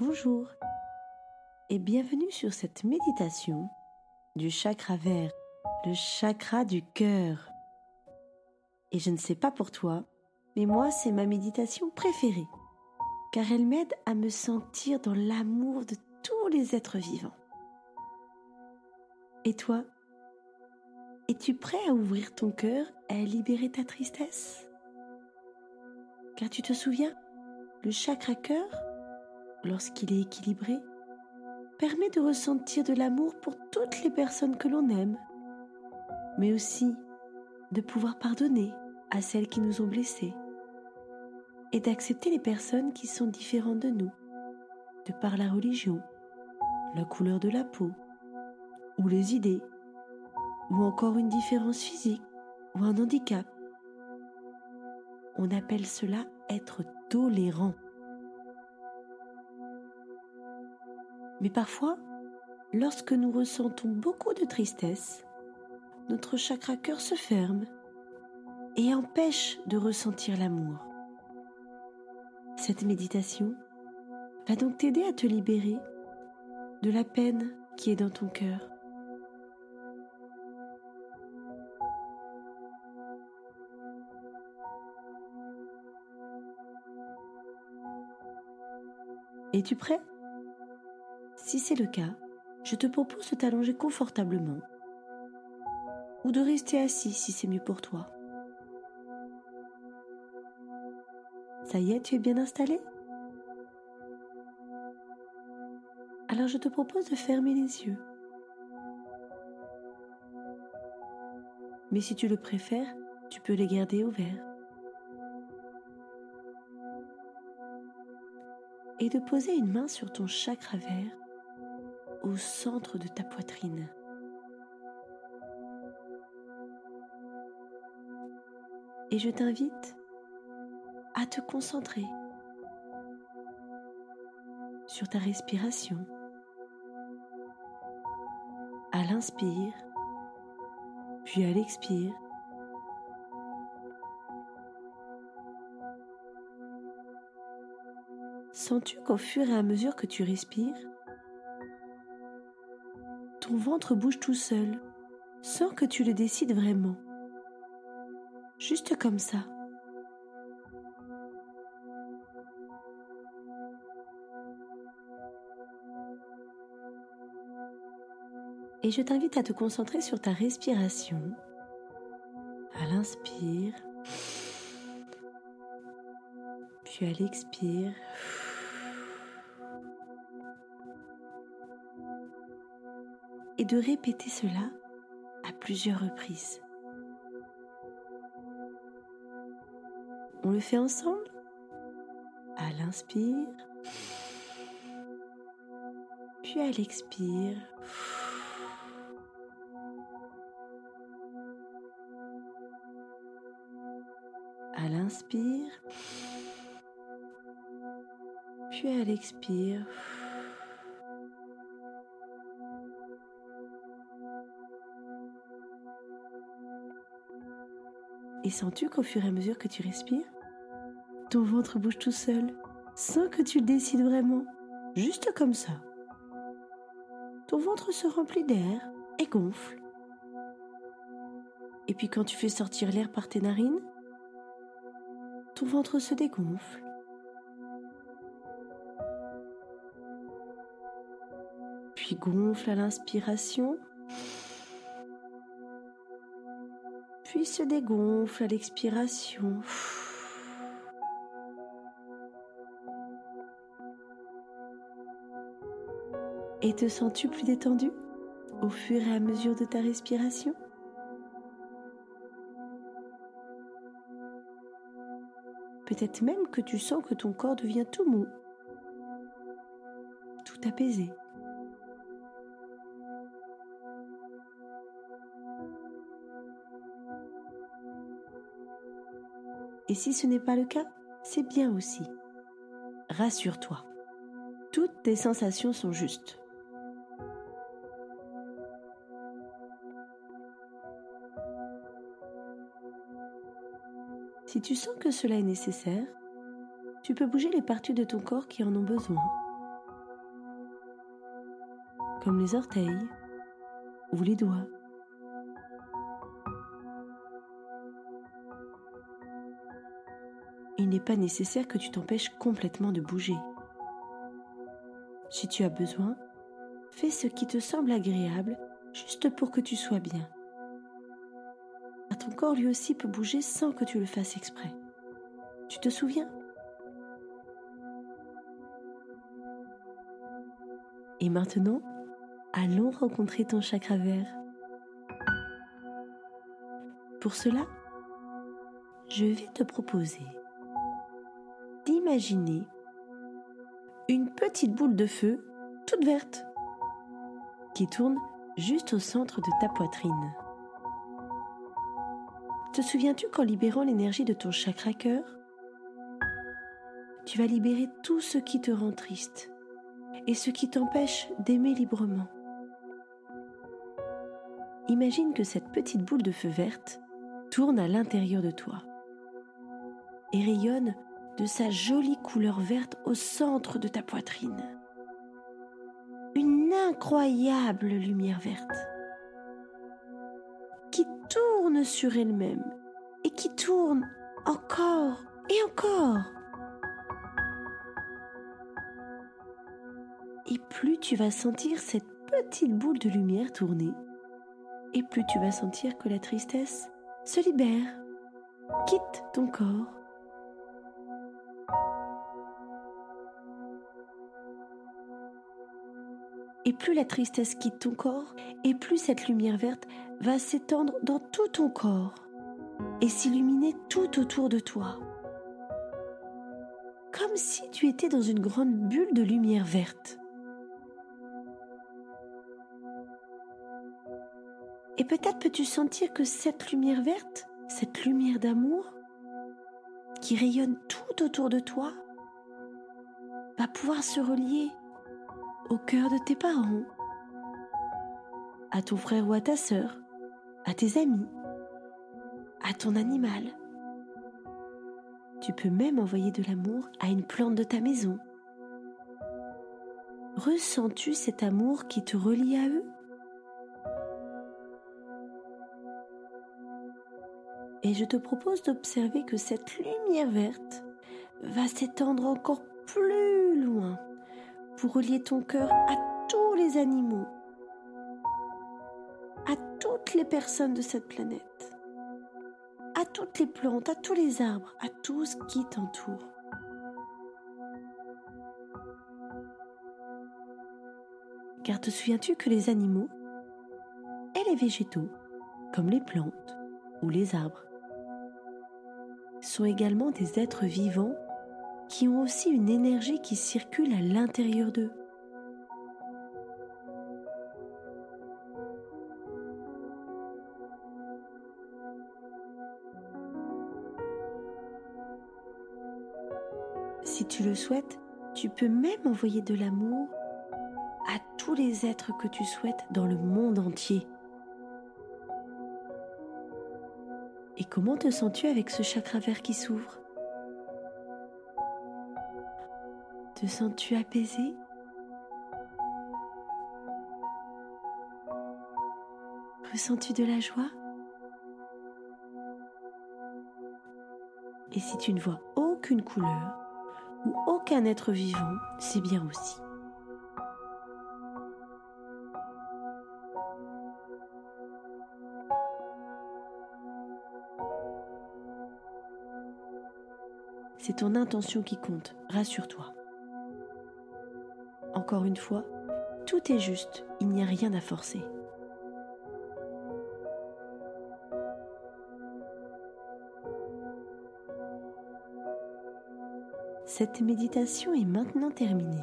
Bonjour et bienvenue sur cette méditation du chakra vert, le chakra du cœur. Et je ne sais pas pour toi, mais moi c'est ma méditation préférée, car elle m'aide à me sentir dans l'amour de tous les êtres vivants. Et toi, es-tu prêt à ouvrir ton cœur et à libérer ta tristesse? Car tu te souviens, le chakra cœur lorsqu'il est équilibré, permet de ressentir de l'amour pour toutes les personnes que l'on aime, mais aussi de pouvoir pardonner à celles qui nous ont blessés et d'accepter les personnes qui sont différentes de nous, de par la religion, la couleur de la peau, ou les idées, ou encore une différence physique, ou un handicap. On appelle cela être tolérant. Mais parfois, lorsque nous ressentons beaucoup de tristesse, notre chakra cœur se ferme et empêche de ressentir l'amour. Cette méditation va donc t'aider à te libérer de la peine qui est dans ton cœur. Es-tu prêt? Si c'est le cas, je te propose de t'allonger confortablement ou de rester assis si c'est mieux pour toi. Ça y est, tu es bien installé? Alors je te propose de fermer les yeux. Mais si tu le préfères, tu peux les garder ouverts. Et de poser une main sur ton chakra vert au centre de ta poitrine. Et je t'invite à te concentrer sur ta respiration. À l'inspire, puis à l'expire. Sens-tu qu'au fur et à mesure que tu respires, ventre bouge tout seul, sans que tu le décides vraiment. Juste comme ça. Et je t'invite à te concentrer sur ta respiration. À l'inspire, puis à l'expire. Et de répéter cela à plusieurs reprises. On le fait ensemble? À l'inspire, puis à l'expire. À l'inspire, puis à l'expire. Et sens-tu qu'au fur et à mesure que tu respires, ton ventre bouge tout seul, sans que tu le décides vraiment, juste comme ça. Ton ventre se remplit d'air et gonfle. Et puis quand tu fais sortir l'air par tes narines, ton ventre se dégonfle. Puis gonfle à l'inspiration se dégonfle à l'expiration. Et te sens-tu plus détendu au fur et à mesure de ta respiration? Peut-être même que tu sens que ton corps devient tout mou, tout apaisé. Et si ce n'est pas le cas, c'est bien aussi. Rassure-toi, toutes tes sensations sont justes. Si tu sens que cela est nécessaire, tu peux bouger les parties de ton corps qui en ont besoin comme les orteils ou les doigts. N'est pas nécessaire que tu t'empêches complètement de bouger. Si tu as besoin, fais ce qui te semble agréable juste pour que tu sois bien. ton corps lui aussi peut bouger sans que tu le fasses exprès. Tu te souviens? Et maintenant, allons rencontrer ton chakra vert. Pour cela, je vais te proposer d'imaginer une petite boule de feu toute verte qui tourne juste au centre de ta poitrine. Te souviens-tu qu'en libérant l'énergie de ton chakra cœur, tu vas libérer tout ce qui te rend triste et ce qui t'empêche d'aimer librement? Imagine que cette petite boule de feu verte tourne à l'intérieur de toi et rayonne de sa jolie couleur verte au centre de ta poitrine. Une incroyable lumière verte qui tourne sur elle-même et qui tourne encore et encore. Et plus tu vas sentir cette petite boule de lumière tourner, et plus tu vas sentir que la tristesse se libère, quitte ton corps. Et plus la tristesse quitte ton corps, et plus cette lumière verte va s'étendre dans tout ton corps et s'illuminer tout autour de toi. Comme si tu étais dans une grande bulle de lumière verte. Et peut-être peux-tu sentir que cette lumière verte, cette lumière d'amour, qui rayonne tout autour de toi, va pouvoir se relier au cœur de tes parents, à ton frère ou à ta sœur, à tes amis, à ton animal. Tu peux même envoyer de l'amour à une plante de ta maison. Ressens-tu cet amour qui te relie à eux? Et je te propose d'observer que cette lumière verte va s'étendre encore plus loin pour relier ton cœur à tous les animaux, à toutes les personnes de cette planète, à toutes les plantes, à tous les arbres, à tout ce qui t'entoure. Car te souviens-tu que les animaux et les végétaux, comme les plantes ou les arbres, sont également des êtres vivants qui ont aussi une énergie qui circule à l'intérieur d'eux. Si tu le souhaites, tu peux même envoyer de l'amour à tous les êtres que tu souhaites dans le monde entier. Et comment te sens-tu avec ce chakra vert qui s'ouvre? Te sens-tu apaisé? Ressens-tu de la joie? Et si tu ne vois aucune couleur ou aucun être vivant, c'est bien aussi. C'est ton intention qui compte, rassure-toi. Encore une fois, tout est juste, il n'y a rien à forcer. Cette méditation est maintenant terminée.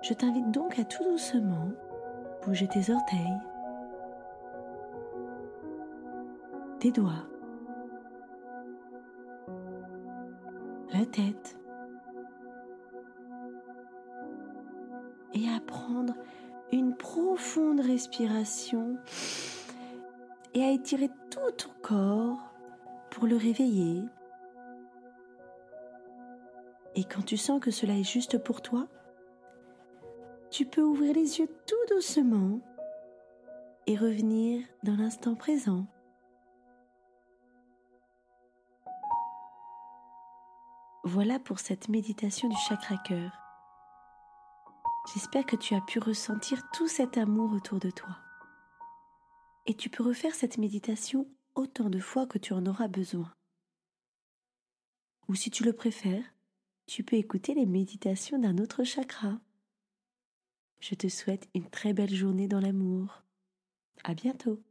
Je t'invite donc à tout doucement bouger tes orteils, tes doigts, la tête prendre une profonde respiration et à étirer tout ton corps pour le réveiller. Et quand tu sens que cela est juste pour toi, tu peux ouvrir les yeux tout doucement et revenir dans l'instant présent. Voilà pour cette méditation du chakra cœur. J'espère que tu as pu ressentir tout cet amour autour de toi. Et tu peux refaire cette méditation autant de fois que tu en auras besoin. Ou si tu le préfères, tu peux écouter les méditations d'un autre chakra. Je te souhaite une très belle journée dans l'amour. À bientôt.